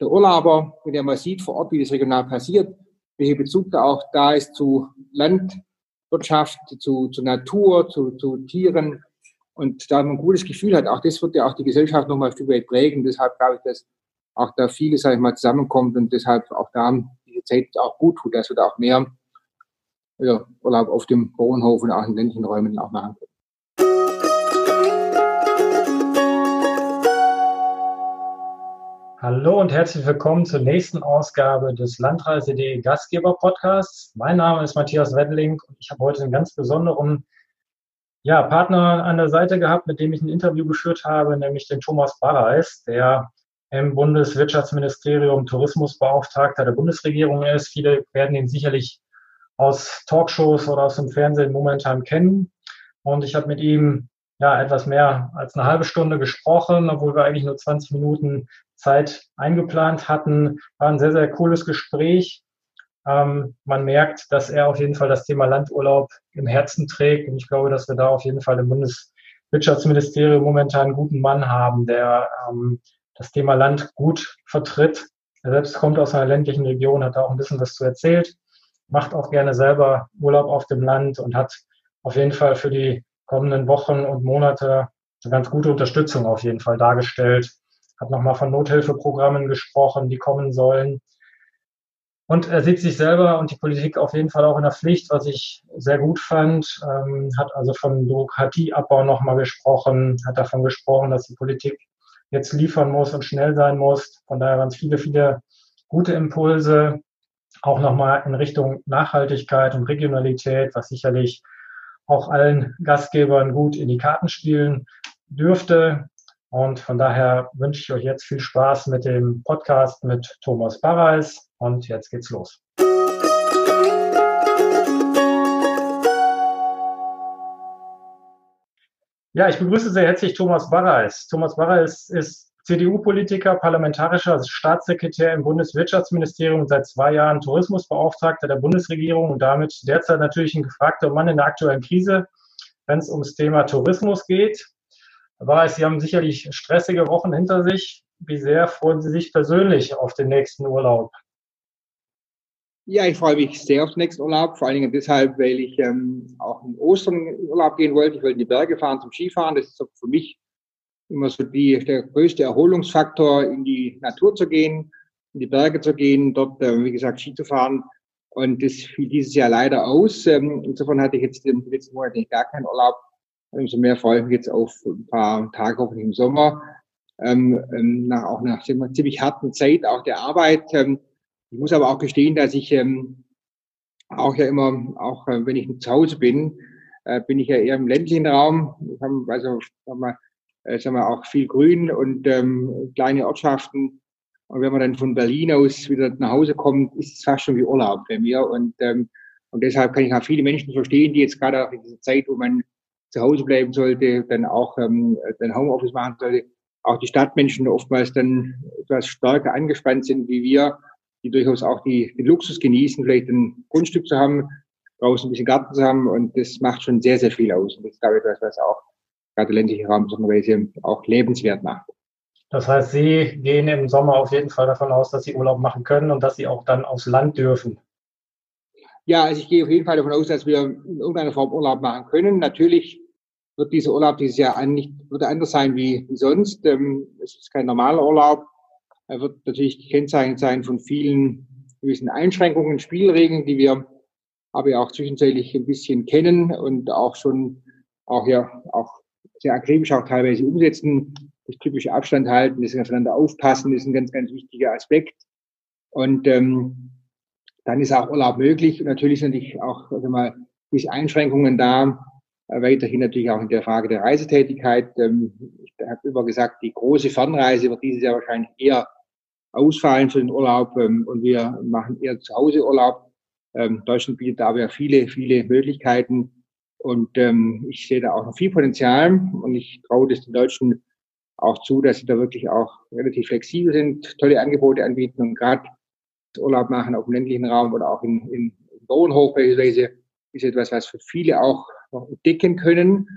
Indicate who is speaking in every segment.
Speaker 1: der Urlauber, wenn er mal sieht vor Ort, wie das regional passiert, welcher Bezug da auch da ist zu Landwirtschaft, zu, zu Natur, zu, zu Tieren und da man ein gutes Gefühl hat, auch das wird ja auch die Gesellschaft nochmal ein Stück weit prägen. Deshalb glaube ich, dass auch da vieles, sag ich mal, zusammenkommt und deshalb auch da diese Zeit auch gut tut, dass wir da auch mehr ja, Urlaub auf dem Bauernhof und auch in ländlichen Räumen auch machen können.
Speaker 2: Hallo und herzlich willkommen zur nächsten Ausgabe des Landreise.de Gastgeber Podcasts. Mein Name ist Matthias Weddling und ich habe heute einen ganz besonderen ja, Partner an der Seite gehabt, mit dem ich ein Interview geführt habe, nämlich den Thomas Barreis, der im Bundeswirtschaftsministerium Tourismusbeauftragter der Bundesregierung ist. Viele werden ihn sicherlich aus Talkshows oder aus dem Fernsehen momentan kennen. Und ich habe mit ihm ja, etwas mehr als eine halbe Stunde gesprochen, obwohl wir eigentlich nur 20 Minuten Zeit eingeplant hatten. War ein sehr, sehr cooles Gespräch. Ähm, man merkt, dass er auf jeden Fall das Thema Landurlaub im Herzen trägt. Und ich glaube, dass wir da auf jeden Fall im Bundeswirtschaftsministerium momentan einen guten Mann haben, der ähm, das Thema Land gut vertritt. Er selbst kommt aus einer ländlichen Region, hat da auch ein bisschen was zu erzählt, macht auch gerne selber Urlaub auf dem Land und hat auf jeden Fall für die kommenden Wochen und Monate eine ganz gute Unterstützung auf jeden Fall dargestellt. Hat nochmal von Nothilfeprogrammen gesprochen, die kommen sollen. Und er sieht sich selber und die Politik auf jeden Fall auch in der Pflicht, was ich sehr gut fand. Ähm, hat also von Bürokratieabbau nochmal gesprochen, hat davon gesprochen, dass die Politik jetzt liefern muss und schnell sein muss. Von daher waren es viele, viele gute Impulse, auch nochmal in Richtung Nachhaltigkeit und Regionalität, was sicherlich auch allen Gastgebern gut in die Karten spielen dürfte. Und von daher wünsche ich euch jetzt viel Spaß mit dem Podcast mit Thomas Barreis. Und jetzt geht's los. Ja, ich begrüße sehr herzlich Thomas Barreis. Thomas Barreis ist CDU-Politiker, parlamentarischer Staatssekretär im Bundeswirtschaftsministerium und seit zwei Jahren Tourismusbeauftragter der Bundesregierung und damit derzeit natürlich ein gefragter Mann in der aktuellen Krise, wenn es ums Thema Tourismus geht. Barreis, Sie haben sicherlich stressige Wochen hinter sich. Wie sehr freuen Sie sich persönlich auf den nächsten Urlaub?
Speaker 1: Ja, ich freue mich sehr auf den nächsten Urlaub, vor allen Dingen deshalb, weil ich ähm, auch in Ostern Urlaub gehen wollte. Ich wollte in die Berge fahren zum Skifahren. Das ist für mich immer so die, der größte Erholungsfaktor, in die Natur zu gehen, in die Berge zu gehen, dort, äh, wie gesagt, Ski zu fahren. Und das fiel dieses Jahr leider aus. Ähm, insofern hatte ich jetzt im letzten Monat gar keinen Urlaub. Umso mehr freue ich mich jetzt auf ein paar Tage hoffentlich im Sommer. Ähm, ähm nach auch nach ziemlich harten Zeit auch der Arbeit. Ähm, ich muss aber auch gestehen, dass ich ähm, auch ja immer, auch äh, wenn ich zu Hause bin, äh, bin ich ja eher im ländlichen Raum. Ich habe also haben wir, äh, sagen wir auch viel Grün und ähm, kleine Ortschaften. Und wenn man dann von Berlin aus wieder nach Hause kommt, ist es fast schon wie Urlaub bei mir. Und, ähm, und deshalb kann ich auch viele Menschen verstehen, die jetzt gerade auch in dieser Zeit, wo man zu Hause bleiben sollte, dann auch ähm, dann Homeoffice machen sollte, auch die Stadtmenschen oftmals dann etwas stärker angespannt sind wie wir die durchaus auch die, den Luxus genießen, vielleicht ein Grundstück zu haben, draußen ein bisschen Garten zu haben und das macht schon sehr, sehr viel aus. Und das ist, glaube ich, etwas, was auch gerade ländliche Raum besonderweise auch lebenswert macht.
Speaker 2: Das heißt, Sie gehen im Sommer auf jeden Fall davon aus, dass Sie Urlaub machen können und dass Sie auch dann aufs Land dürfen.
Speaker 1: Ja, also ich gehe auf jeden Fall davon aus, dass wir in irgendeiner Form Urlaub machen können. Natürlich wird dieser Urlaub dieses Jahr nicht, wird anders sein wie, sonst. Ähm, es ist kein normaler Urlaub. Er wird natürlich gekennzeichnet sein von vielen gewissen Einschränkungen, Spielregeln, die wir aber ja auch zwischenzeitlich ein bisschen kennen und auch schon auch ja auch sehr akribisch auch teilweise umsetzen. Das typische Abstand halten, das aufeinander aufpassen, ist ein ganz, ganz wichtiger Aspekt. Und ähm, dann ist auch Urlaub möglich. Und natürlich sind natürlich auch also mal diese Einschränkungen da. Äh, weiterhin natürlich auch in der Frage der Reisetätigkeit. Ähm, ich habe immer gesagt, die große Fernreise wird dieses Jahr wahrscheinlich eher ausfallen für den Urlaub ähm, und wir machen eher zu Hause Urlaub. Ähm, Deutschland bietet da aber viele, viele Möglichkeiten und ich sehe da auch noch viel Potenzial und ich traue das den Deutschen auch zu, dass sie da wirklich auch relativ flexibel sind, tolle Angebote anbieten und gerade Urlaub machen auf dem ländlichen Raum oder auch in, in, in Bauernhof beispielsweise ist etwas, was für viele auch entdecken können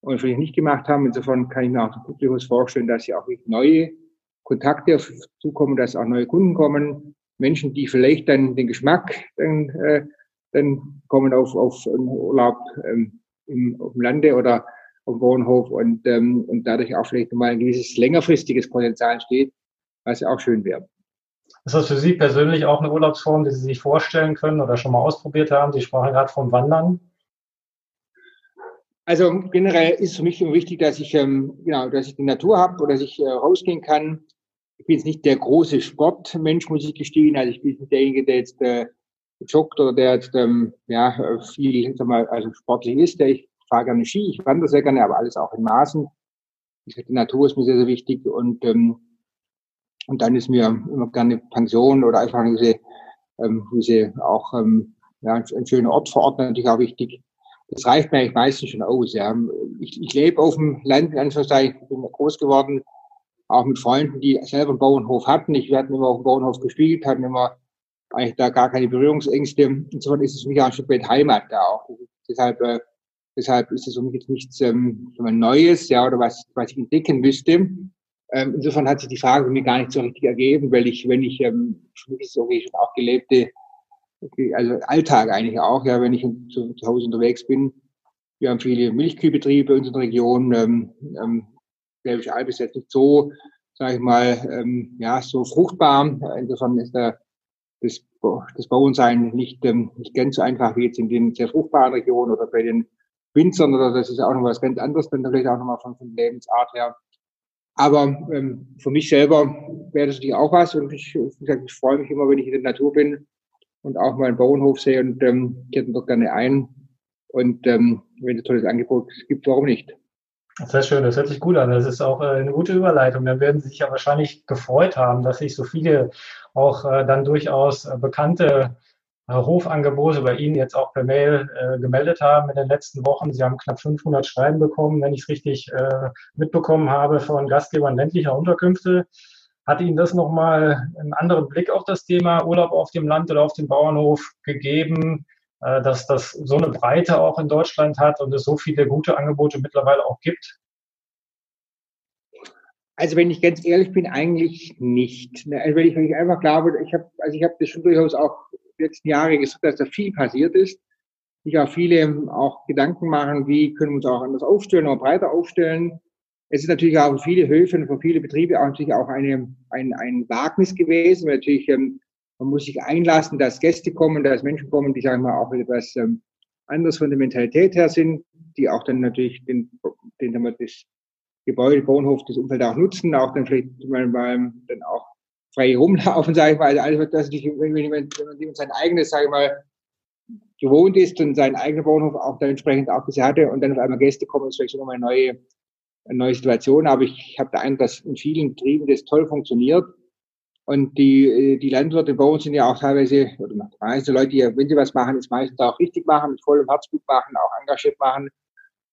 Speaker 1: und vielleicht nicht gemacht haben. Insofern kann ich mir auch durchaus vorstellen, dass sie auch neue Kontakte zukommen, dass auch neue Kunden kommen, Menschen, die vielleicht dann den Geschmack dann, äh, dann kommen auf, auf Urlaub ähm, im, auf dem Lande oder auf dem Bauernhof und, ähm, und dadurch auch vielleicht nochmal ein gewisses längerfristiges Potenzial entsteht, was auch schön wäre.
Speaker 2: Ist das für Sie persönlich auch eine Urlaubsform, die Sie sich vorstellen können oder schon mal ausprobiert haben? Sie sprachen gerade vom Wandern.
Speaker 1: Also generell ist es für mich immer wichtig, dass ich ähm, genau, dass ich die Natur habe oder dass ich äh, rausgehen kann. Ich bin jetzt nicht der große Sportmensch, muss ich gestehen. Also ich bin nicht derjenige, der jetzt äh, joggt oder der jetzt ähm, ja viel, sag mal, also sportlich ist. Der ich fahre gerne Ski, ich wandere sehr gerne, aber alles auch in Maßen. Die Natur ist mir sehr, sehr wichtig und ähm, und dann ist mir immer gerne Pension oder einfach diese, ähm, diese auch ähm, ja, ein schöner Ort vor Ort natürlich auch wichtig das reicht mir eigentlich meistens schon aus. Ja. Ich, ich lebe auf dem Land, in Anführungszeichen, bin groß geworden, auch mit Freunden, die selber einen Bauernhof hatten. Ich werde immer auf dem Bauernhof gespielt, hatten immer eigentlich da gar keine Berührungsängste. Insofern ist es für mich auch ein Stück Heimat da auch. Deshalb, äh, deshalb ist es für mich jetzt nichts ähm, Neues, ja, oder was, was ich entdecken müsste. Ähm, insofern hat sich die Frage für mich gar nicht so richtig ergeben, weil ich, wenn ich, ähm, für mich ist es schon auch gelebte also Alltag eigentlich auch, ja, wenn ich zu, zu Hause unterwegs bin. Wir haben viele Milchkühlbetriebe in unserer Region. Ähm, ähm, Bergische Alb ist jetzt nicht so, sage ich mal, ähm, ja, so fruchtbar. Insofern ist da das, das Bauernsein nicht, ähm, nicht ganz so einfach wie jetzt in den sehr fruchtbaren Regionen oder bei den Winzern oder das ist auch noch was ganz anderes, dann vielleicht auch nochmal von, von Lebensart her. Aber ähm, für mich selber wäre das natürlich auch was und ich, wie gesagt, ich freue mich immer, wenn ich in der Natur bin und auch mal einen Bauernhof sehe und ähm, hätte doch gerne ein. Und ähm, wenn es ein tolles Angebot gibt, warum nicht?
Speaker 2: Sehr schön, das hört sich gut an. Das ist auch äh, eine gute Überleitung. Dann werden Sie sich ja wahrscheinlich gefreut haben, dass sich so viele auch äh, dann durchaus äh, bekannte Hofangebote bei Ihnen jetzt auch per Mail gemeldet haben in den letzten Wochen. Sie haben knapp 500 Schreiben bekommen, wenn ich es richtig mitbekommen habe, von Gastgebern ländlicher Unterkünfte. Hat Ihnen das nochmal einen anderen Blick auf das Thema Urlaub auf dem Land oder auf dem Bauernhof gegeben, äh, dass das so eine Breite auch in Deutschland hat und es so viele gute Angebote mittlerweile auch gibt?
Speaker 1: Also wenn ich ganz ehrlich bin, eigentlich nicht. Ne, also wenn ich, wenn ich einfach glaube, ich habe, also ich das schon durchaus auch die letzten Jahre gesagt, dass da viel passiert ist. Ich auch viele auch Gedanken machen, wie können wir uns auch anders aufstellen oder breiter aufstellen. Es ist natürlich auch für viele Höfe und für viele Betriebe auch natürlich auch eine, ein, ein Wagnis gewesen, weil natürlich ähm, man muss sich einlassen, dass Gäste kommen, dass Menschen kommen, die sagen wir auch etwas ähm, anders von der Mentalität her sind, die auch dann natürlich den, den den das Gebäude, Bauernhof, das Umfeld auch nutzen, auch dann vielleicht mal, mal dann auch frei rumlaufen, sage ich mal. Also alles, was natürlich, wenn, wenn, wenn man sein eigenes, sage ich mal, gewohnt ist und sein eigener Bauernhof auch dann entsprechend auch bisher hatte und dann auf einmal Gäste kommen, ist vielleicht schon nochmal eine neue neue Situation, aber ich habe da einen, dass in vielen Betrieben das toll funktioniert. Und die, äh, die Landwirte bei uns sind ja auch teilweise, oder meiste Leute, die, wenn sie was machen, ist meistens auch richtig machen, mit vollem Herzblut machen, auch engagiert machen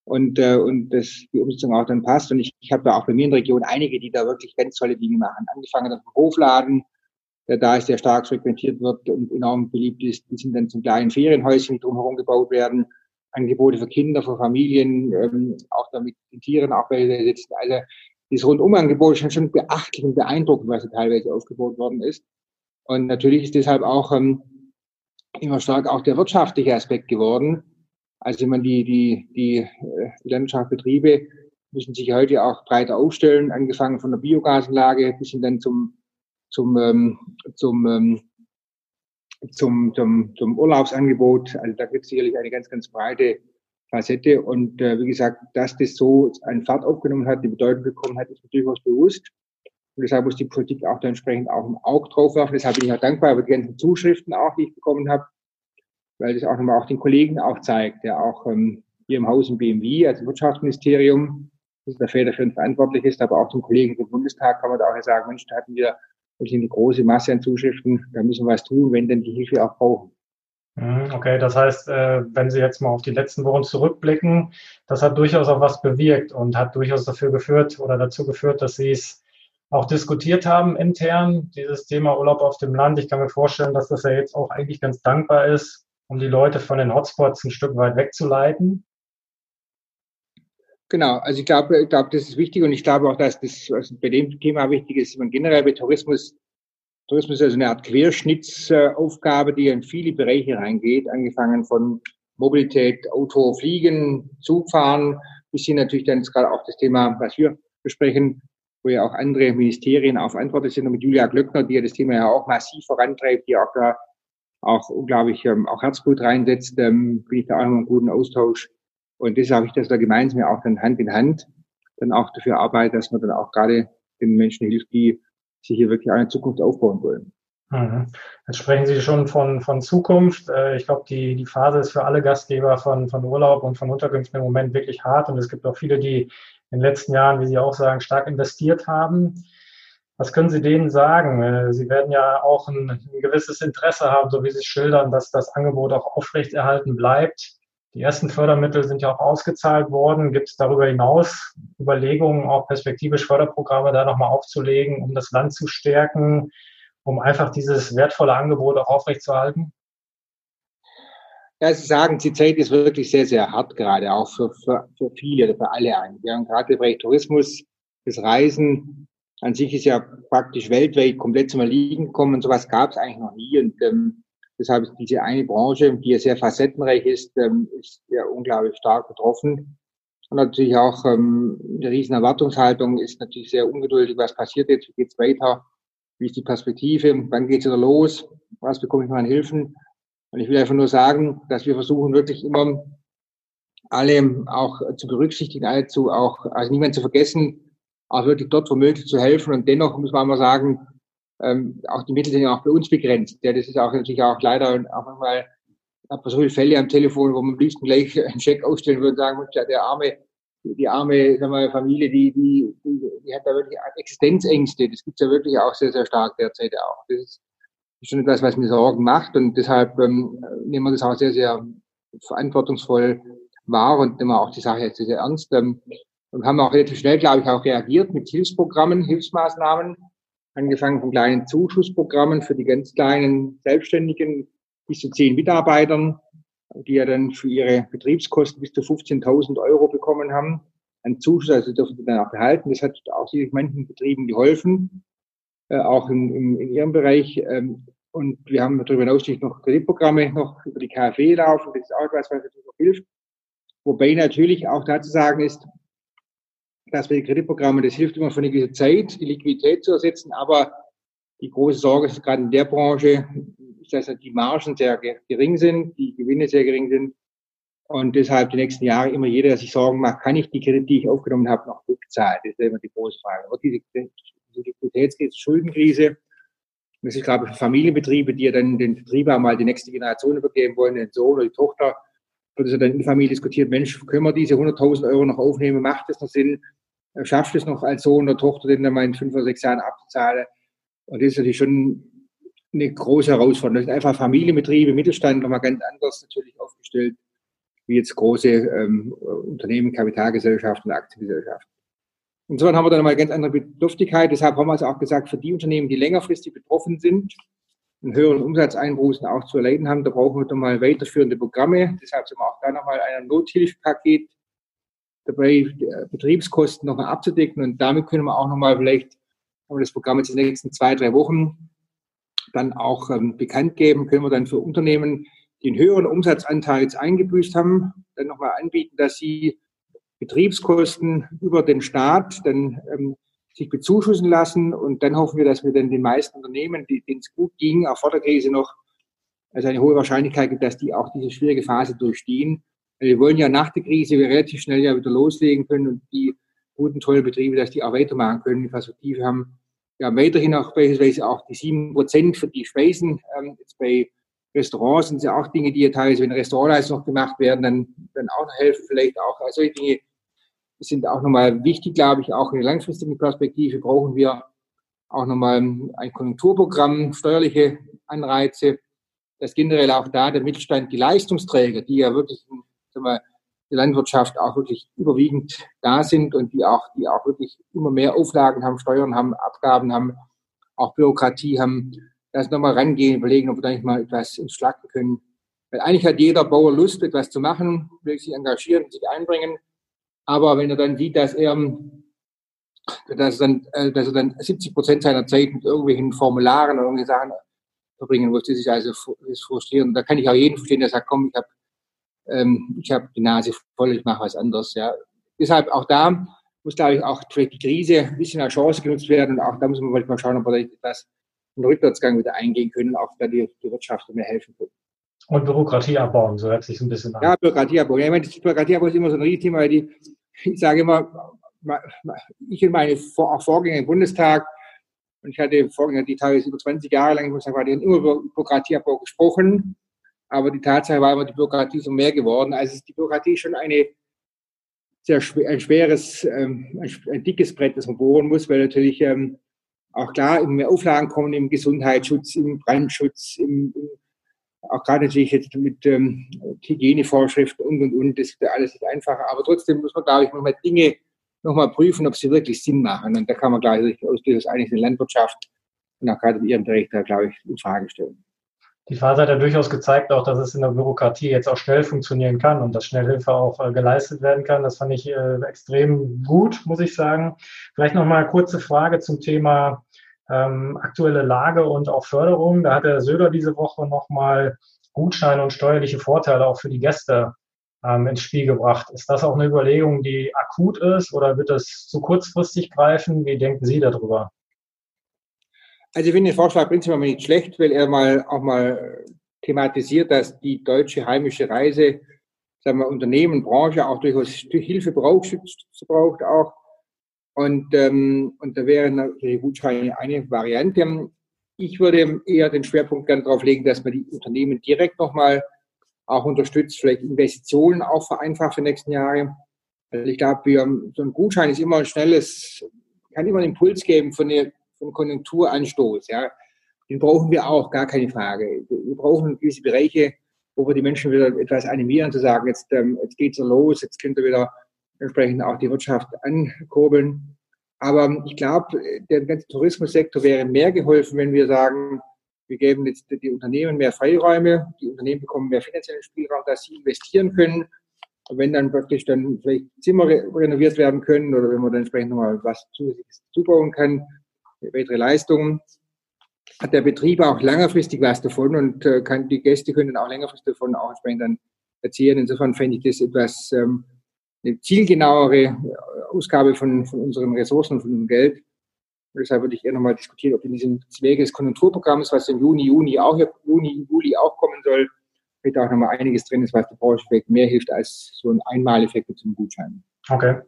Speaker 1: und, äh, und das, die Umsetzung auch dann passt. Und ich, ich habe da auch bei mir in der Region einige, die da wirklich ganz tolle Dinge machen. Angefangen vom Hofladen, der da ist, der stark frequentiert wird und enorm beliebt ist. Die sind dann zum kleinen Ferienhäuschen, die drumherum gebaut werden. Angebote für Kinder, für Familien, ähm, auch damit den Tieren auch welche sitzen. Also dieses Rundumangebot ist schon, schon beachtlich und beeindruckend, was da teilweise aufgebaut worden ist. Und natürlich ist deshalb auch ähm, immer stark auch der wirtschaftliche Aspekt geworden. Also man die, die, die, äh, die Landwirtschaftsbetriebe müssen sich heute auch breiter aufstellen, angefangen von der Biogasanlage bis hin dann zum, zum, ähm, zum ähm, zum, zum, zum Urlaubsangebot. Also da gibt es sicherlich eine ganz, ganz breite Facette. Und äh, wie gesagt, dass das so einen Fahrt aufgenommen hat, die Bedeutung bekommen hat, ist mir durchaus bewusst. Und deshalb muss die Politik auch da entsprechend auch ein Auge drauf werfen. Deshalb bin ich auch dankbar über die ganzen Zuschriften auch, die ich bekommen habe, weil das auch nochmal auch den Kollegen auch zeigt, der auch ähm, hier im Haus im BMW, also Wirtschaftsministerium, das ist der federführend verantwortlich ist, aber auch zum Kollegen im Bundestag kann man da auch sagen, Mensch, da hatten wir das sind eine große Masse an Zuschriften, da müssen wir was tun, wenn denn die Hilfe auch brauchen.
Speaker 2: Mhm, okay, das heißt, äh, wenn Sie jetzt mal auf die letzten Wochen zurückblicken, das hat durchaus auch was bewirkt und hat durchaus dafür geführt oder dazu geführt, dass Sie es auch diskutiert haben intern, dieses Thema Urlaub auf dem Land. Ich kann mir vorstellen, dass das ja jetzt auch eigentlich ganz dankbar ist, um die Leute von den Hotspots ein Stück weit wegzuleiten.
Speaker 1: Genau, also ich glaube, ich glaube, das ist wichtig und ich glaube auch, dass das also bei dem Thema wichtig ist, man generell bei Tourismus, Tourismus ist also eine Art Querschnittsaufgabe, die in viele Bereiche reingeht, angefangen von Mobilität, Auto, Fliegen, Zugfahren, bis hin natürlich dann gerade auch das Thema, was wir besprechen, wo ja auch andere Ministerien auch verantwortlich sind, und mit Julia Glöckner, die ja das Thema ja auch massiv vorantreibt, die auch da auch unglaublich ähm, auch Herzblut reinsetzt, bin ich da auch noch einen guten Austausch. Und das habe ich, dass da gemeinsam auch dann Hand in Hand dann auch dafür arbeiten, dass man dann auch gerade den Menschen hilft, die sich hier wirklich eine Zukunft aufbauen wollen.
Speaker 2: Mhm. Jetzt sprechen Sie schon von, von Zukunft. Äh, ich glaube, die, die Phase ist für alle Gastgeber von, von Urlaub und von Unterkünften im Moment wirklich hart. Und es gibt auch viele, die in den letzten Jahren, wie Sie auch sagen, stark investiert haben. Was können Sie denen sagen? Äh, Sie werden ja auch ein, ein gewisses Interesse haben, so wie Sie schildern, dass das Angebot auch aufrechterhalten bleibt. Die ersten Fördermittel sind ja auch ausgezahlt worden. Gibt es darüber hinaus Überlegungen, auch perspektivisch Förderprogramme da nochmal aufzulegen, um das Land zu stärken, um einfach dieses wertvolle Angebot auch aufrechtzuerhalten?
Speaker 1: Ja, Sie sagen, die Zeit ist wirklich sehr, sehr hart gerade, auch für, für, für viele, für alle eigentlich. Haben gerade im Bereich Tourismus, das Reisen an sich ist ja praktisch weltweit komplett zum Erliegen gekommen sowas gab es eigentlich noch nie. Und ähm, deshalb ist diese eine Branche, die ja sehr facettenreich ist, ähm, ist ja unglaublich stark betroffen. Und natürlich auch ähm, eine riesen Erwartungshaltung ist natürlich sehr ungeduldig. Was passiert jetzt? Wie geht's weiter? Wie ist die Perspektive? Wann geht's wieder los? Was bekomme ich noch an Hilfen? Und ich will einfach nur sagen, dass wir versuchen wirklich immer alle auch zu berücksichtigen, alle zu auch, also niemand zu vergessen, auch wirklich dort wo möglich zu helfen. Und dennoch muss man mal sagen, ähm, auch die Mittel sind ja auch bei uns begrenzt. Ja, das ist auch natürlich auch leider auch einmal, ich habe so viele Fälle am Telefon, wo man am liebsten gleich einen Scheck ausstellen würde und sagen, ja, der arme, die arme sagen wir, Familie, die, die, die, die hat da wirklich Existenzängste. Das gibt's ja wirklich auch sehr, sehr stark derzeit auch. Das ist schon etwas, was mir Sorgen macht und deshalb ähm, nehmen wir das auch sehr, sehr verantwortungsvoll wahr und nehmen auch die Sache jetzt sehr, sehr ernst. Ähm, und haben auch relativ schnell, glaube ich, auch reagiert mit Hilfsprogrammen, Hilfsmaßnahmen, angefangen von kleinen Zuschussprogrammen für die ganz kleinen Selbstständigen bis zu zehn Mitarbeitern, die ja dann für ihre Betriebskosten bis zu 15.000 Euro bekommen haben. Ein Zuschuss, also dürfen sie dann auch behalten. Das hat auch sicherlich manchen Betrieben geholfen, äh, auch in, in, in ihrem Bereich. Ähm, und wir haben darüber hinaus noch Kreditprogramme noch über die KfW laufen. Das ist auch etwas, was natürlich noch hilft. Wobei natürlich auch dazu sagen ist, dass wir die Kreditprogramme, das hilft immer für eine gewisse Zeit, die Liquidität zu ersetzen, aber die große Sorge ist gerade in der Branche, dass die Margen sehr gering sind, die Gewinne sehr gering sind und deshalb die nächsten Jahre immer jeder, der sich Sorgen macht, kann ich die Kredite, die ich aufgenommen habe, noch rückzahlen? Das ist immer die große Frage. Aber diese, diese Liquiditätskrise, Schuldenkrise, das ist, glaube ich, für Familienbetriebe, die ja dann den Betrieb einmal die nächste Generation übergeben wollen, den Sohn oder die Tochter, wird es ja dann in der Familie diskutiert, Mensch, können wir diese 100.000 Euro noch aufnehmen? Macht das noch Sinn? schafft es noch als Sohn oder Tochter, den dann mal in fünf oder sechs Jahren abzuzahlen. Und das ist natürlich schon eine große Herausforderung. Das sind einfach Familienbetriebe, Mittelstand nochmal ganz anders natürlich aufgestellt, wie jetzt große ähm, Unternehmen, Kapitalgesellschaften, Aktiengesellschaften. Insofern haben wir dann mal ganz andere Bedürftigkeit. Deshalb haben wir es auch gesagt, für die Unternehmen, die längerfristig betroffen sind, einen höheren Umsatzeinbußen auch zu erleiden haben, da brauchen wir dann mal weiterführende Programme. Deshalb sind wir auch da nochmal ein Nothilfpaket dabei, Betriebskosten nochmal abzudecken. Und damit können wir auch nochmal vielleicht, haben wir das Programm jetzt in den nächsten zwei, drei Wochen dann auch ähm, bekannt geben, können wir dann für Unternehmen, die einen höheren Umsatzanteil jetzt eingebüßt haben, dann nochmal anbieten, dass sie Betriebskosten über den Staat dann ähm, sich bezuschussen lassen. Und dann hoffen wir, dass wir dann den meisten Unternehmen, die, denen es gut ging, auch vor der Krise noch, also eine hohe Wahrscheinlichkeit gibt, dass die auch diese schwierige Phase durchstehen wir wollen ja nach der Krise relativ schnell ja wieder loslegen können und die guten, tollen Betriebe, dass die auch weitermachen können, die Perspektive haben. Haben weiterhin auch beispielsweise auch die sieben Prozent für die Speisen. Ähm, jetzt bei Restaurants sind es ja auch Dinge, die ja teilweise, wenn Restaurantleistungen noch gemacht werden, dann, dann auch noch helfen, vielleicht auch. Also solche Dinge sind auch nochmal wichtig, glaube ich, auch in der langfristigen Perspektive brauchen wir auch nochmal ein Konjunkturprogramm, steuerliche Anreize, dass generell auch da der Mittelstand, die Leistungsträger, die ja wirklich wir, die Landwirtschaft auch wirklich überwiegend da sind und die auch, die auch wirklich immer mehr Auflagen haben, Steuern haben, Abgaben haben, auch Bürokratie haben, dass nochmal rangehen, überlegen, ob wir da nicht mal etwas ins Schlacken können. Weil eigentlich hat jeder Bauer Lust, etwas zu machen, will sich engagieren, sich einbringen. Aber wenn er dann sieht, dass er, dass er dann, äh, dass er dann 70 Prozent seiner Zeit mit irgendwelchen Formularen oder irgendwelchen Sachen verbringen muss, das ist also das ist frustrierend. Da kann ich auch jeden verstehen, der sagt, komm, ich habe ähm, ich habe die Nase voll, ich mache was anderes. Ja. Deshalb auch da muss, glaube ich, auch die Krise ein bisschen als Chance genutzt werden und auch da muss man mal schauen, ob wir etwas einen Rückwärtsgang wieder eingehen können, auch da die, die Wirtschaft mehr helfen können.
Speaker 2: Und Bürokratie abbauen, so hört sich ein bisschen an.
Speaker 1: Ja, Bürokratie abbauen. Ja, ich meine, das Bürokratieabbau ist immer so ein Riesenthema, weil die, ich sage immer, ich und meine auch Vorgänger im Bundestag, und ich hatte Vorgänger, die teilweise über 20 Jahre lang, ich muss sagen, die haben immer über Bürokratieabbau gesprochen, aber die Tatsache war immer, die Bürokratie ist so mehr geworden. Also die Bürokratie ist schon eine sehr schwer, ein schweres, ähm, ein, ein, dickes Brett, das man bohren muss, weil natürlich ähm, auch klar immer mehr Auflagen kommen im Gesundheitsschutz, im Brandschutz, im, im auch gerade natürlich jetzt mit ähm, Hygienevorschriften und und und, das ist alles nicht einfacher. Aber trotzdem muss man, glaube ich, nochmal Dinge nochmal prüfen, ob sie wirklich Sinn machen. Und da kann man gleich durchaus eigentlich eine Landwirtschaft und auch gerade in Ihrem Bericht da, glaube ich, in Frage stellen.
Speaker 2: Die Phase hat ja durchaus gezeigt, auch dass es in der Bürokratie jetzt auch schnell funktionieren kann und dass Schnellhilfe auch äh, geleistet werden kann. Das fand ich äh, extrem gut, muss ich sagen. Vielleicht noch mal eine kurze Frage zum Thema ähm, aktuelle Lage und auch Förderung. Da hat der Söder diese Woche nochmal Gutscheine und steuerliche Vorteile auch für die Gäste ähm, ins Spiel gebracht. Ist das auch eine Überlegung, die akut ist oder wird das zu kurzfristig greifen? Wie denken Sie darüber?
Speaker 1: Also ich finde den Vorschlag prinzipiell nicht schlecht, weil er mal auch mal thematisiert, dass die deutsche heimische Reise, sagen wir, Unternehmen, Branche auch durchaus Hilfe braucht, braucht auch. Und, ähm, und da wäre natürlich Gutscheine eine Variante. Ich würde eher den Schwerpunkt gerne darauf legen, dass man die Unternehmen direkt nochmal auch unterstützt, vielleicht Investitionen auch vereinfacht für die nächsten Jahre. Also ich glaube, so ein Gutschein ist immer ein schnelles, kann immer einen Impuls geben von, der, von Konjunkturanstoß. Ja. Den brauchen wir auch, gar keine Frage. Wir brauchen gewisse Bereiche, wo wir die Menschen wieder etwas animieren, zu sagen, jetzt, ähm, jetzt geht's los, jetzt könnt ihr wieder entsprechend auch die Wirtschaft ankurbeln. Aber ich glaube, der ganze Tourismussektor wäre mehr geholfen, wenn wir sagen, wir geben jetzt die Unternehmen mehr Freiräume, die Unternehmen bekommen mehr finanziellen Spielraum, dass sie investieren können. Und wenn dann praktisch dann vielleicht Zimmer renoviert werden können oder wenn man dann entsprechend nochmal was zusätzliches zubauen kann, weitere Leistungen, hat der Betrieb auch längerfristig was davon und äh, kann, die Gäste können auch längerfristig davon auch entsprechend dann erzählen. Insofern fände ich das etwas ähm, eine zielgenauere äh, Ausgabe von, von unseren Ressourcen, von unserem Geld. Und deshalb würde ich eher nochmal diskutieren, ob in diesem Wege des Konjunkturprogramms, was im Juni, Juni auch, Juni, Juli auch kommen soll, vielleicht auch nochmal einiges drin ist, was der Branche vielleicht mehr hilft als so ein Einmaleffekt zum Gutschein.
Speaker 2: Okay.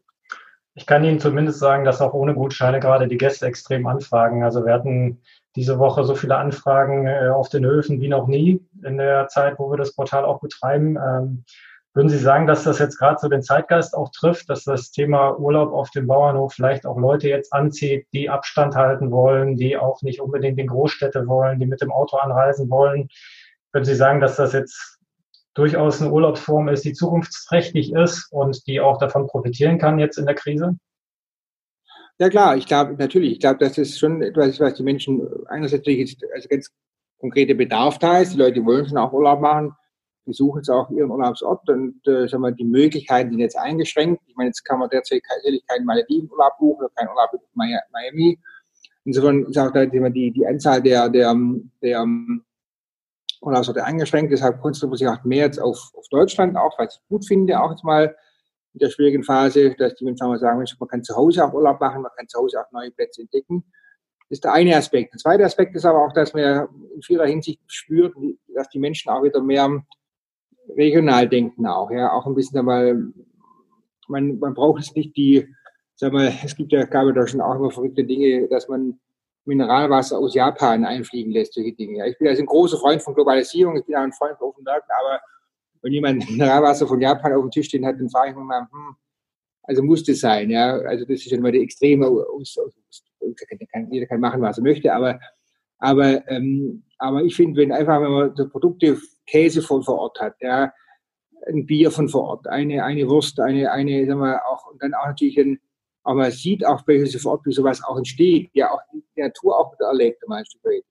Speaker 2: Ich kann Ihnen zumindest sagen, dass auch ohne Gutscheine gerade die Gäste extrem anfragen. Also wir hatten diese Woche so viele Anfragen äh, auf den Höfen wie noch nie in der Zeit, wo wir das Portal auch betreiben. Würden Sie sagen, dass das jetzt gerade so den Zeitgeist auch trifft, dass das Thema Urlaub auf dem Bauernhof vielleicht auch Leute jetzt anzieht, die Abstand halten wollen, die auch nicht unbedingt in Großstädte wollen, die mit dem Auto anreisen wollen? Würden Sie sagen, dass das jetzt durchaus eine Urlaubsform ist, die zukunftsträchtig ist und die auch davon profitieren kann jetzt in der Krise?
Speaker 1: Ja klar, ich glaube natürlich, ich glaube, das ist schon etwas, was die Menschen einerseits natürlich also ganz konkrete Bedarf da ist. Die Leute wollen schon auch Urlaub machen die suchen jetzt auch ihren Urlaubsort und äh, sagen wir, die Möglichkeiten sind jetzt eingeschränkt. Ich meine, jetzt kann man derzeit tatsächlich keinen Malediven-Urlaub buchen oder keinen Urlaub in Miami. Insofern ist auch da die, die Anzahl der, der, der Urlaubsorte eingeschränkt. Deshalb konzentriert man sich auch mehr jetzt auf, auf Deutschland, auch was ich gut finde, auch jetzt mal in der schwierigen Phase, dass die Menschen mal sagen, man kann zu Hause auch Urlaub machen, man kann zu Hause auch neue Plätze entdecken. Das ist der eine Aspekt. Der zweite Aspekt ist aber auch, dass man in vieler Hinsicht spürt, dass die Menschen auch wieder mehr regional denken auch, ja, auch ein bisschen einmal, man, man braucht es nicht die, sag mal, es gibt ja, gab da schon auch immer verrückte Dinge, dass man Mineralwasser aus Japan einfliegen lässt, solche Dinge. Ja. Ich bin also ein großer Freund von Globalisierung, ich bin auch ein Freund von Märkten, aber wenn jemand Mineralwasser von Japan auf dem Tisch stehen hat, dann frage ich mich mal, hm, also muss das sein, ja. Also das ist ja immer die extreme aus, aus, kann, jeder kann machen, was er möchte, aber aber ähm, aber ich finde, wenn einfach, wenn man die Produkte Käse von vor Ort hat, ja, ein Bier von vor Ort, eine, eine Wurst, eine, eine, sagen wir, auch, und dann auch natürlich ein, aber man sieht auch bei vor Ort, wie sowas auch entsteht, ja, auch die Natur auch erlebt, ein Stück weit.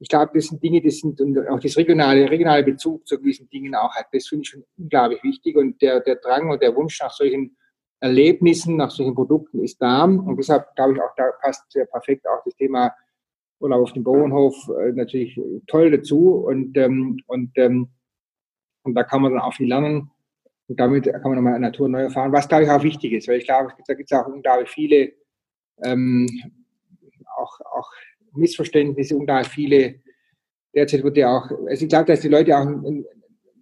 Speaker 1: Ich glaube, das sind Dinge, das sind, und auch das regionale, regionale Bezug zu gewissen Dingen auch hat, das finde ich schon unglaublich wichtig und der, der Drang und der Wunsch nach solchen Erlebnissen, nach solchen Produkten ist da. Und deshalb glaube ich auch, da passt sehr perfekt auch das Thema Urlaub auf dem Bauernhof äh, natürlich toll dazu. Und, ähm, und, ähm, und da kann man dann auch viel lernen. Und damit kann man nochmal Natur neu erfahren, was glaube ich auch wichtig ist, weil ich glaube, da gibt es auch unglaublich viele ähm, auch, auch Missverständnisse, unglaublich viele. Derzeit wird ja auch, also ich glaube, dass die Leute auch einen, einen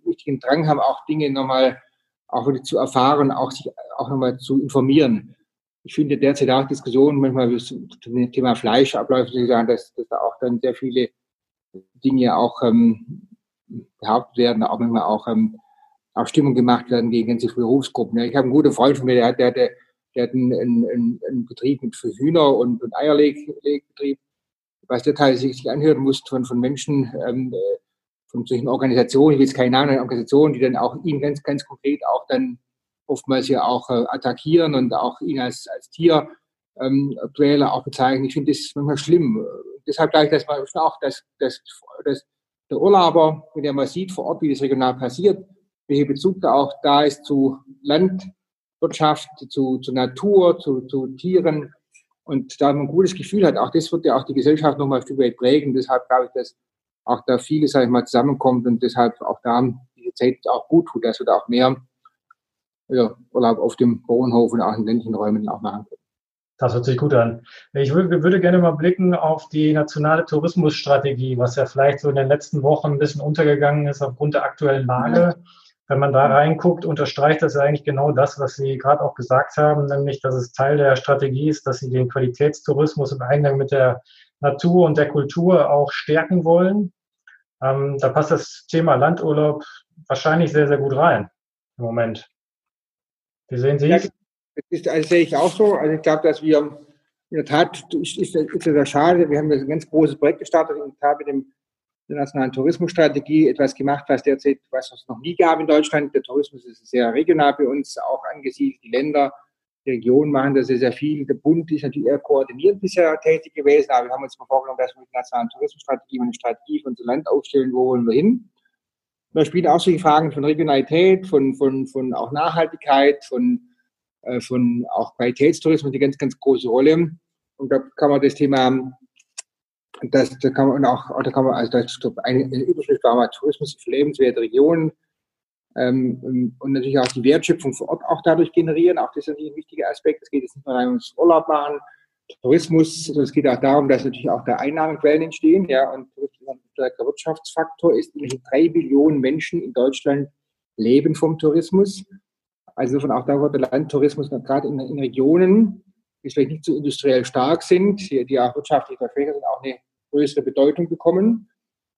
Speaker 1: wichtigen Drang haben, auch Dinge nochmal auch wieder zu erfahren, auch sich auch nochmal zu informieren. Ich finde derzeit auch Diskussionen manchmal zum Thema Fleischabläufe, dass, dass da auch dann sehr viele Dinge auch ähm, behauptet werden, auch manchmal auch ähm, auch Stimmung gemacht werden gegen ganze Berufsgruppen. Ich habe einen guten Freund von mir, der der, der, der hat einen, einen, einen Betrieb mit Hühner und, und Eierlegbetrieb, was der Teil sich anhören muss von, von Menschen, ähm, von solchen Organisationen, ich will jetzt keine Namen, Organisationen, die dann auch ihn ganz, ganz konkret auch dann oftmals ja auch äh, attackieren und auch ihn als, als Tier ähm, Quäler auch bezeichnen. Ich finde das manchmal schlimm. Deshalb gleich, dass man auch, dass, dass, dass der Urlauber, wenn er mal sieht vor Ort, wie das regional passiert, welcher Bezug da auch da ist zu Landwirtschaft, zu, zu Natur, zu, zu Tieren und da man ein gutes Gefühl hat, auch das wird ja auch die Gesellschaft nochmal ein Stück weit prägen. Deshalb glaube ich, dass auch da vieles, sag ich mal, zusammenkommt und deshalb auch da diese Zeit auch gut tut, dass wir da auch mehr ja, Urlaub auf dem Bauernhof und auch in ländlichen Räumen auch machen können.
Speaker 2: Das hört sich gut an. Ich würde, würde gerne mal blicken auf die nationale Tourismusstrategie, was ja vielleicht so in den letzten Wochen ein bisschen untergegangen ist aufgrund der aktuellen Lage. Wenn man da reinguckt, unterstreicht das eigentlich genau das, was Sie gerade auch gesagt haben, nämlich, dass es Teil der Strategie ist, dass Sie den Qualitätstourismus im Eingang mit der Natur und der Kultur auch stärken wollen. Ähm, da passt das Thema Landurlaub wahrscheinlich sehr, sehr gut rein im Moment. Wie sehen Sie es?
Speaker 1: Das also sehe ich auch so. Also ich glaube, dass wir in der Tat, ist, ist, ist ja schade, wir haben ein ganz großes Projekt gestartet, der Tat mit dem der nationalen Tourismusstrategie etwas gemacht, was derzeit, was es noch nie gab in Deutschland. Der Tourismus ist sehr regional bei uns auch angesiedelt. Die Länder, die Regionen machen da sehr, sehr viel. Der Bund ist natürlich eher koordiniert bisher tätig gewesen, aber wir haben uns vorgenommen, dass wir mit der nationalen Tourismusstrategie eine Strategie für unser Land aufstellen, wo wollen wir hin. Da spielen auch solche Fragen von Regionalität, von, von, von auch Nachhaltigkeit, von, äh, von auch Qualitätstourismus eine ganz, ganz große Rolle. Und da kann man das Thema das, da kann man auch, da kann man, also das, eine, eine Überschrift war mal Tourismus für lebenswerte Regionen ähm, und natürlich auch die Wertschöpfung vor Ort auch dadurch generieren. Auch das ist natürlich ein wichtiger Aspekt. Es geht jetzt nicht nur rein ums Urlaub machen, Tourismus, sondern es geht auch darum, dass natürlich auch da Einnahmequellen entstehen. Ja, und stärker Wirtschaftsfaktor ist. Drei Billionen Menschen in Deutschland leben vom Tourismus. Also von auch da wird der Landtourismus gerade in, in Regionen, die vielleicht nicht so industriell stark sind, die, die auch wirtschaftlich verfächert sind, auch eine größere Bedeutung bekommen.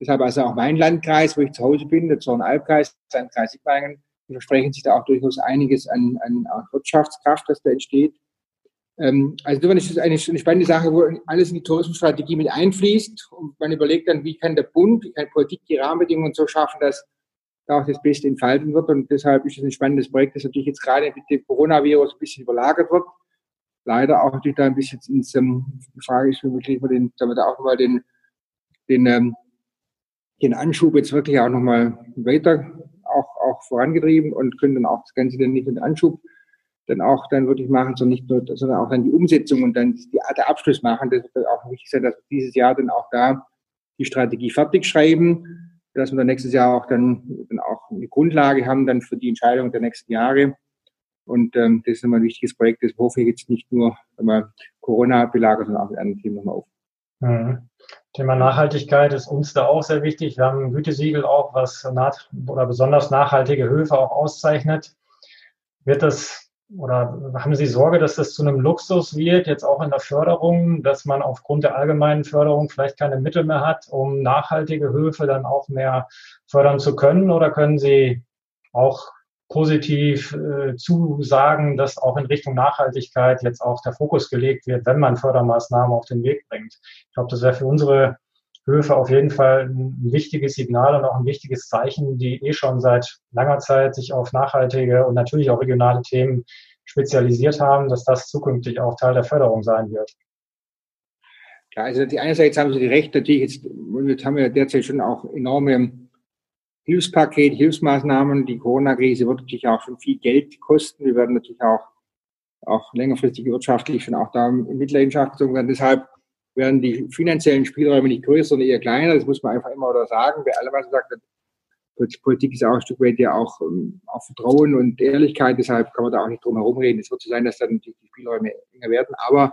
Speaker 1: Deshalb also auch mein Landkreis, wo ich zu Hause bin, der Zorn-Albkreis, Landkreis die versprechen sich da auch durchaus einiges an, an Wirtschaftskraft, das da entsteht. Ähm, also das ist eine, eine spannende Sache, wo alles in die Tourismusstrategie mit einfließt und man überlegt dann, wie kann der Bund, wie kann Politik die Rahmenbedingungen so schaffen, dass da auch das Beste entfalten wird und deshalb ist es ein spannendes Projekt, das natürlich jetzt gerade mit dem Coronavirus ein bisschen überlagert wird. Leider auch natürlich da ein bisschen ins, ähm, Frage ist, wie wir den, damit auch nochmal den, den, ähm, den Anschub jetzt wirklich auch nochmal weiter auch, auch vorangetrieben und können dann auch das Ganze dann nicht mit Anschub dann auch dann wirklich machen, sondern nicht nur, sondern auch dann die Umsetzung und dann die, der Abschluss machen. Das wird auch wichtig sein, dass wir dieses Jahr dann auch da die Strategie fertig schreiben, dass wir dann nächstes Jahr auch dann, dann auch eine Grundlage haben dann für die Entscheidung der nächsten Jahre. Und ähm, das ist immer ein wichtiges Projekt, das hoffe ich jetzt nicht nur Corona belagert, sondern auch mit anderen Themen nochmal auf.
Speaker 2: Mhm. Thema Nachhaltigkeit ist uns da auch sehr wichtig. Wir haben ein Gütesiegel auch, was oder besonders nachhaltige Höfe auch auszeichnet. Wird das oder haben Sie Sorge, dass das zu einem Luxus wird, jetzt auch in der Förderung, dass man aufgrund der allgemeinen Förderung vielleicht keine Mittel mehr hat, um nachhaltige Höfe dann auch mehr fördern zu können? Oder können Sie auch positiv äh, zusagen, dass auch in Richtung Nachhaltigkeit jetzt auch der Fokus gelegt wird, wenn man Fördermaßnahmen auf den Weg bringt? Ich glaube, das wäre für unsere Höfe auf jeden Fall ein wichtiges Signal und auch ein wichtiges Zeichen, die eh schon seit langer Zeit sich auf nachhaltige und natürlich auch regionale Themen spezialisiert haben, dass das zukünftig auch Teil der Förderung sein wird.
Speaker 1: Ja, also die einerseits haben Sie die Recht, natürlich jetzt, jetzt haben wir derzeit schon auch enorme Hilfspaket, Hilfsmaßnahmen. Die Corona-Krise wird natürlich auch schon viel Geld kosten. Wir werden natürlich auch auch längerfristig wirtschaftlich schon auch da in Mitleidenschaft gezogen werden. Deshalb werden die finanziellen Spielräume nicht größer, sondern eher kleiner. Das muss man einfach immer wieder sagen. Wer alle was sagt, Politik ist auch ein Stück weit ja auch, ähm, auch Vertrauen und Ehrlichkeit. Deshalb kann man da auch nicht drum herum reden. Es wird so sein, dass dann natürlich die Spielräume enger werden. Aber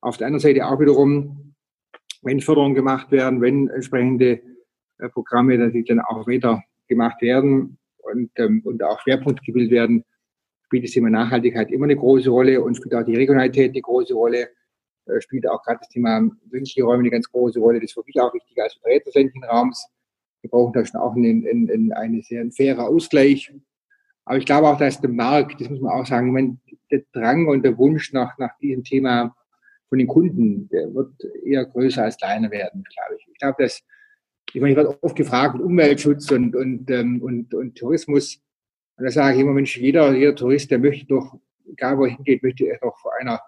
Speaker 1: auf der anderen Seite auch wiederum, wenn Förderungen gemacht werden, wenn entsprechende äh, Programme natürlich dann auch weiter gemacht werden und, ähm, und auch Schwerpunkte gebildet werden, spielt das Thema Nachhaltigkeit immer eine große Rolle und spielt auch die Regionalität eine große Rolle, äh, spielt auch gerade das Thema wünsche Räume eine ganz große Rolle. Das ist für mich auch wichtig als Vertreter des ländlichen Raums. Wir brauchen da schon auch einen, einen, einen, einen sehr fairer Ausgleich. Aber ich glaube auch, dass der Markt, das muss man auch sagen, meine, der Drang und der Wunsch nach, nach diesem Thema von den Kunden, der wird eher größer als kleiner werden, glaube ich. Ich glaube, dass, ich meine, ich werde oft gefragt, Umweltschutz und, und, ähm, und, und Tourismus. Und da sage ich immer, Mensch, jeder, jeder Tourist, der möchte doch, egal wo er hingeht, möchte er doch vor einer,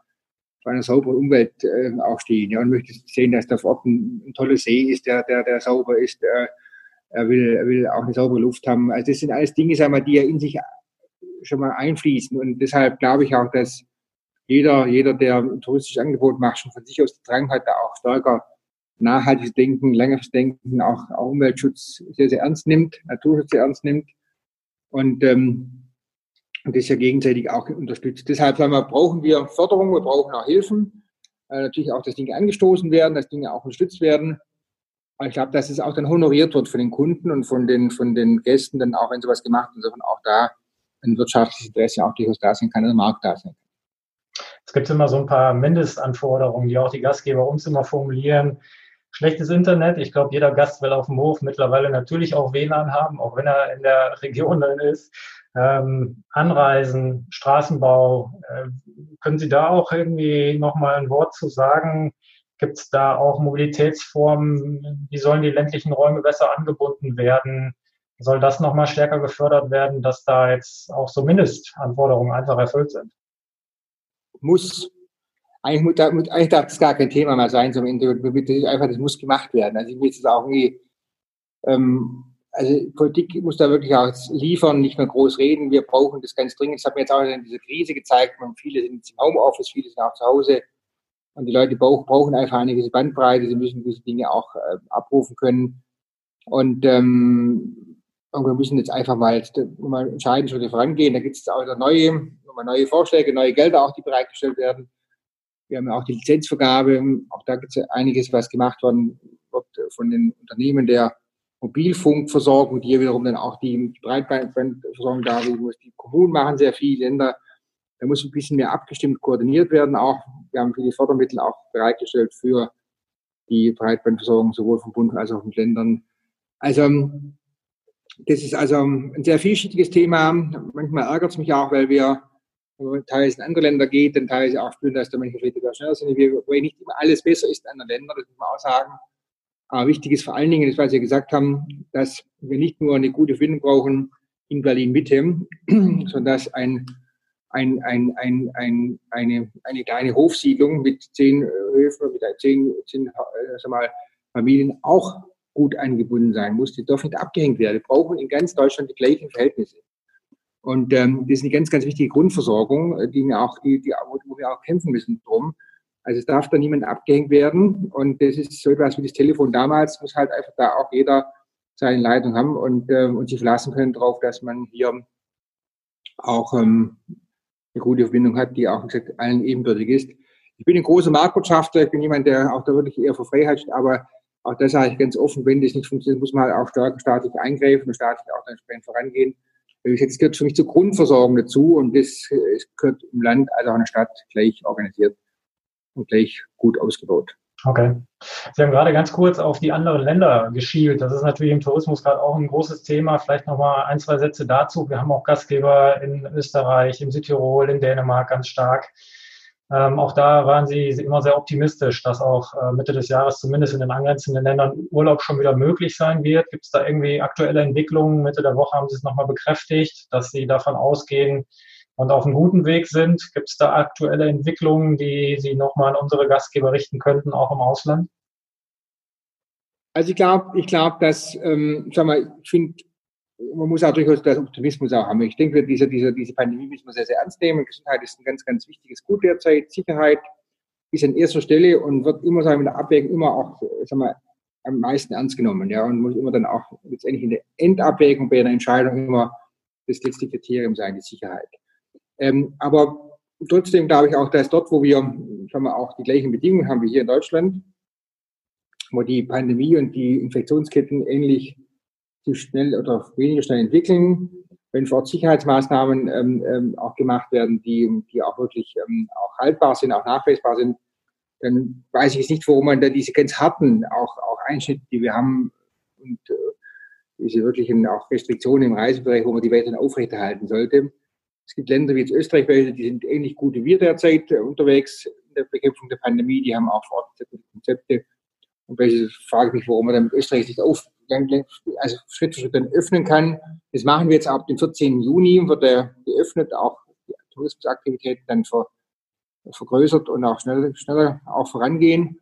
Speaker 1: vor einer sauberen Umwelt äh, auch stehen. Ja, und möchte sehen, dass da vor Ort ein, ein toller See ist, der, der, der sauber ist. Äh, er will, er will auch eine saubere Luft haben. Also das sind alles Dinge, sagen wir, die ja in sich schon mal einfließen. Und deshalb glaube ich auch, dass jeder, jeder, der ein touristisches Angebot macht, schon von sich aus den Drang hat, da auch stärker nachhaltiges Denken, längeres Denken, auch, auch Umweltschutz sehr, sehr ernst nimmt, Naturschutz sehr ernst nimmt und, ähm, und das ja gegenseitig auch unterstützt. Deshalb sagen wir, brauchen wir Förderung, wir brauchen auch Hilfen, äh, natürlich auch, dass Dinge angestoßen werden, dass Dinge auch unterstützt werden. Aber ich glaube, dass es auch dann honoriert wird von den Kunden und von den, von den Gästen, dann auch wenn sowas gemacht wird, insofern auch da ein wirtschaftliches Interesse auch durchaus da sein kann, ein Markt da sein kann.
Speaker 2: Es gibt immer so ein paar Mindestanforderungen, die auch die Gastgeber uns immer formulieren. Schlechtes Internet. Ich glaube, jeder Gast will auf dem Hof mittlerweile natürlich auch WLAN haben, auch wenn er in der Region dann ist. Ähm, Anreisen, Straßenbau. Äh, können Sie da auch irgendwie nochmal ein Wort zu sagen? Gibt es da auch Mobilitätsformen? Wie sollen die ländlichen Räume besser angebunden werden? Soll das nochmal stärker gefördert werden, dass da jetzt auch so Mindestanforderungen einfach erfüllt sind?
Speaker 1: muss, eigentlich, muss, eigentlich darf das gar kein Thema mehr sein Interview. Einfach, das muss gemacht werden. Also ich will jetzt auch irgendwie, ähm, also Politik muss da wirklich auch liefern, nicht mehr groß reden. Wir brauchen das ganz dringend. Das hat mir jetzt auch in dieser Krise gezeigt. Viele sind im Homeoffice, viele sind auch zu Hause. Und die Leute brauchen einfach eine gewisse Bandbreite. Sie müssen gewisse Dinge auch äh, abrufen können. Und, ähm, und wir müssen jetzt einfach mal, mal entscheiden Schritte vorangehen. Da gibt es auch neue nochmal neue Vorschläge, neue Gelder auch, die bereitgestellt werden. Wir haben ja auch die Lizenzvergabe. Auch da gibt es einiges, was gemacht worden wird von den Unternehmen der Mobilfunkversorgung, die hier wiederum dann auch die Breitbandversorgung darlegen muss. Die Kommunen machen sehr viel, Länder. Da muss ein bisschen mehr abgestimmt, koordiniert werden auch. Wir haben viele Fördermittel auch bereitgestellt für die Breitbandversorgung, sowohl vom Bund als auch von Ländern. Also, das ist also ein sehr vielschichtiges Thema. Manchmal ärgert es mich auch, weil wir teilweise in andere Länder geht, dann teilweise auch spüren, dass da manche Kritiker schneller sind. Wobei nicht immer alles besser ist in anderen Ländern, das muss man auch sagen. Aber wichtig ist vor allen Dingen, das was Sie gesagt haben, dass wir nicht nur eine gute Verbindung brauchen in Berlin-Mitte, sondern dass ein, ein, ein, ein, ein, eine, eine kleine Hofsiedlung mit zehn Höfen, mit zehn, zehn sag mal, Familien auch gut angebunden sein muss. Die dürfen nicht abgehängt werden. Wir brauchen in ganz Deutschland die gleichen Verhältnisse. Und ähm, das ist eine ganz, ganz wichtige Grundversorgung, äh, die wir auch, die, die, wo wir auch kämpfen müssen drum. Also es darf da niemand abgehängt werden. Und das ist so etwas wie das Telefon damals, muss halt einfach da auch jeder seine Leitung haben und, ähm, und sich verlassen können darauf, dass man hier auch ähm, eine gute Verbindung hat, die auch, wie gesagt, allen ebenbürtig ist. Ich bin ein großer Marktwirtschaftler, ich bin jemand, der auch da wirklich eher für Freiheit steht, aber auch das sage ich ganz offen, wenn das nicht funktioniert, muss man halt auch stärker staatlich eingreifen und staatlich auch entsprechend vorangehen. Das gehört für mich zur Grundversorgung dazu und das gehört im Land als auch in der Stadt gleich organisiert und gleich gut ausgebaut.
Speaker 2: Okay. Sie haben gerade ganz kurz auf die anderen Länder geschielt. Das ist natürlich im Tourismus gerade auch ein großes Thema. Vielleicht nochmal ein, zwei Sätze dazu. Wir haben auch Gastgeber in Österreich, in Südtirol, in Dänemark ganz stark. Ähm, auch da waren sie immer sehr optimistisch, dass auch äh, Mitte des Jahres zumindest in den angrenzenden Ländern Urlaub schon wieder möglich sein wird. Gibt es da irgendwie aktuelle Entwicklungen? Mitte der Woche haben sie es nochmal bekräftigt, dass sie davon ausgehen und auf einem guten Weg sind. Gibt es da aktuelle Entwicklungen, die Sie nochmal an unsere Gastgeber richten könnten, auch im Ausland?
Speaker 1: Also ich glaube, ich glaube, dass, ähm, sag mal, ich finde man muss auch durchaus das Optimismus auch haben. Ich denke, diese, diese, diese Pandemie müssen wir sehr, sehr ernst nehmen. Gesundheit ist ein ganz, ganz wichtiges Gut derzeit. Sicherheit ist an erster Stelle und wird immer sagen, in der Abwägung immer auch, sagen wir, am meisten ernst genommen, ja, und muss immer dann auch letztendlich in der Endabwägung bei einer Entscheidung immer das letzte Kriterium sein, die Sicherheit. Ähm, aber trotzdem glaube ich auch, dass dort, wo wir, sagen wir, auch die gleichen Bedingungen haben wie hier in Deutschland, wo die Pandemie und die Infektionsketten ähnlich sich schnell oder weniger schnell entwickeln, wenn vor Ort Sicherheitsmaßnahmen ähm, ähm, auch gemacht werden, die, die auch wirklich ähm, auch haltbar sind, auch nachweisbar sind, dann weiß ich jetzt nicht, warum man da diese ganz harten auch, auch Einschnitte, die wir haben und äh, diese wirklichen auch Restriktionen im Reisebereich, wo man die weiterhin aufrechterhalten sollte. Es gibt Länder wie jetzt Österreich, die sind ähnlich gut wie wir derzeit äh, unterwegs in der Bekämpfung der Pandemie, die haben auch vor Ort Konzepte. Und ich frage mich, warum man dann mit Österreich nicht auf, also Schritt für Schritt dann öffnen kann. Das machen wir jetzt ab dem 14. Juni, wird er geöffnet, auch die Tourismusaktivitäten dann ver, vergrößert und auch schnell, schneller auch vorangehen.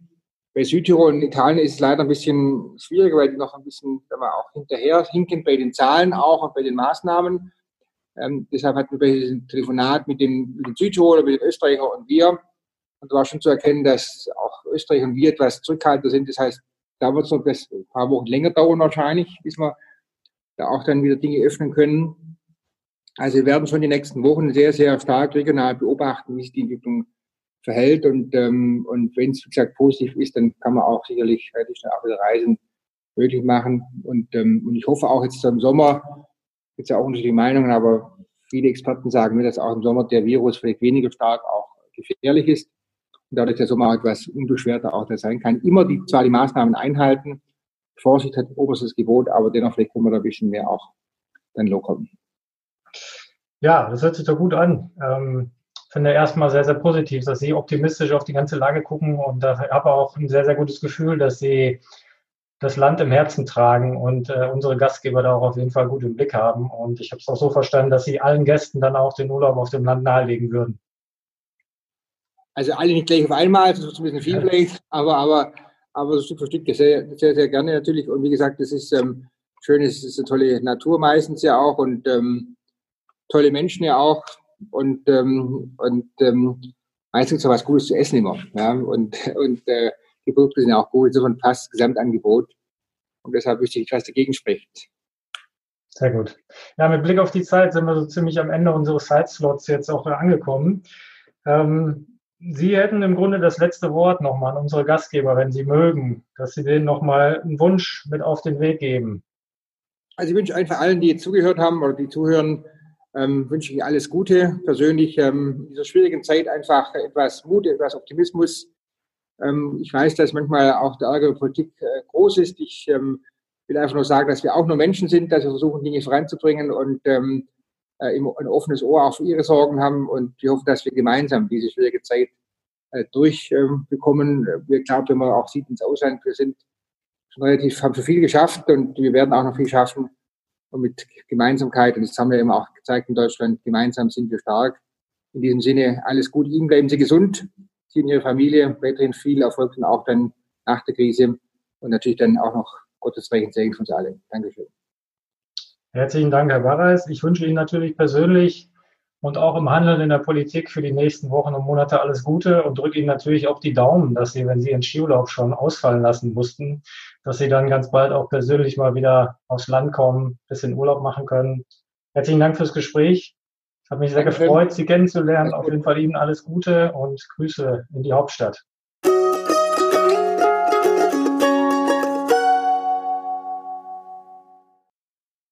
Speaker 1: Bei Südtirol und Italien ist es leider ein bisschen schwieriger, weil die noch ein bisschen wenn man auch hinterher hinken bei den Zahlen auch und bei den Maßnahmen. Ähm, deshalb hatten wir bei diesem Telefonat mit den, mit den Südtiroler, mit den Österreicher und wir, und da war schon zu erkennen, dass auch Österreich und wir etwas zurückhaltender sind. Das heißt, da wird es noch ein paar Wochen länger dauern wahrscheinlich, bis wir da auch dann wieder Dinge öffnen können. Also wir werden schon die nächsten Wochen sehr, sehr stark regional beobachten, wie sich die Entwicklung verhält. Und, ähm, und wenn es, wie gesagt, positiv ist, dann kann man auch sicherlich relativ schnell auch wieder Reisen möglich machen. Und, ähm, und ich hoffe auch jetzt im Sommer, gibt es ja auch unterschiedliche Meinungen, aber viele Experten sagen mir, dass auch im Sommer der Virus vielleicht weniger stark auch gefährlich ist und dadurch der Sommer etwas unbeschwerter auch sein kann. Immer die, zwar die Maßnahmen einhalten, Vorsicht hat oberstes Gebot, aber dennoch vielleicht können wir da ein bisschen mehr auch dann lockern.
Speaker 2: Ja, das hört sich doch gut an. Ähm, finde erstmal sehr, sehr positiv, dass Sie optimistisch auf die ganze Lage gucken und da habe auch ein sehr, sehr gutes Gefühl, dass Sie das Land im Herzen tragen und äh, unsere Gastgeber da auch auf jeden Fall gut im Blick haben. Und ich habe es auch so verstanden, dass Sie allen Gästen dann auch den Urlaub auf dem Land nahelegen würden.
Speaker 1: Also alle nicht gleich auf einmal, das ist ein bisschen viel vielleicht, aber, aber, aber Stück für Stück sehr, sehr, sehr gerne natürlich. Und wie gesagt, das ist ähm, schön, es ist eine tolle Natur meistens ja auch und ähm, tolle Menschen ja auch und, ähm, und ähm, meistens auch was Gutes zu essen immer. Ja? Und, und äh, die Produkte sind ja auch gut, insofern passt das Gesamtangebot. Und deshalb wüsste ich, was dagegen spricht.
Speaker 2: Sehr gut. Ja, mit Blick auf die Zeit sind wir so ziemlich am Ende unseres Zeitslots jetzt auch angekommen. Ähm, Sie hätten im Grunde das letzte Wort nochmal an unsere Gastgeber, wenn Sie mögen, dass Sie denen nochmal einen Wunsch mit auf den Weg geben.
Speaker 1: Also ich wünsche einfach allen, die zugehört haben oder die zuhören, ähm, wünsche ich alles Gute. Persönlich ähm, in dieser schwierigen Zeit einfach etwas Mut, etwas Optimismus. Ähm, ich weiß, dass manchmal auch der Ärger der Politik äh, groß ist. Ich ähm, will einfach nur sagen, dass wir auch nur Menschen sind, dass wir versuchen, Dinge voranzubringen und ähm, äh, ein offenes Ohr auch für ihre Sorgen haben. Und ich hoffe, dass wir gemeinsam diese schwierige Zeit äh, durchbekommen. wir glauben, wenn man auch sieht ins Ausland, wir sind schon relativ, haben schon viel geschafft und wir werden auch noch viel schaffen und mit Gemeinsamkeit, und das haben wir eben auch gezeigt in Deutschland, gemeinsam sind wir stark. In diesem Sinne, alles gut Ihnen, bleiben Sie gesund, Sie und Ihre Familie, weiterhin viel Erfolg und auch dann nach der Krise und natürlich dann auch noch Gottes Reichen Segen für uns alle. Dankeschön.
Speaker 2: Herzlichen Dank, Herr Barreis. Ich wünsche Ihnen natürlich persönlich und auch im Handeln in der Politik für die nächsten Wochen und Monate alles Gute und drücke Ihnen natürlich auch die Daumen, dass Sie, wenn Sie Ihren Skiurlaub schon ausfallen lassen mussten, dass Sie dann ganz bald auch persönlich mal wieder aufs Land kommen, ein bisschen Urlaub machen können. Herzlichen Dank fürs Gespräch. Hat mich sehr gefreut, Sie kennenzulernen. Auf jeden Fall Ihnen alles Gute und Grüße in die Hauptstadt.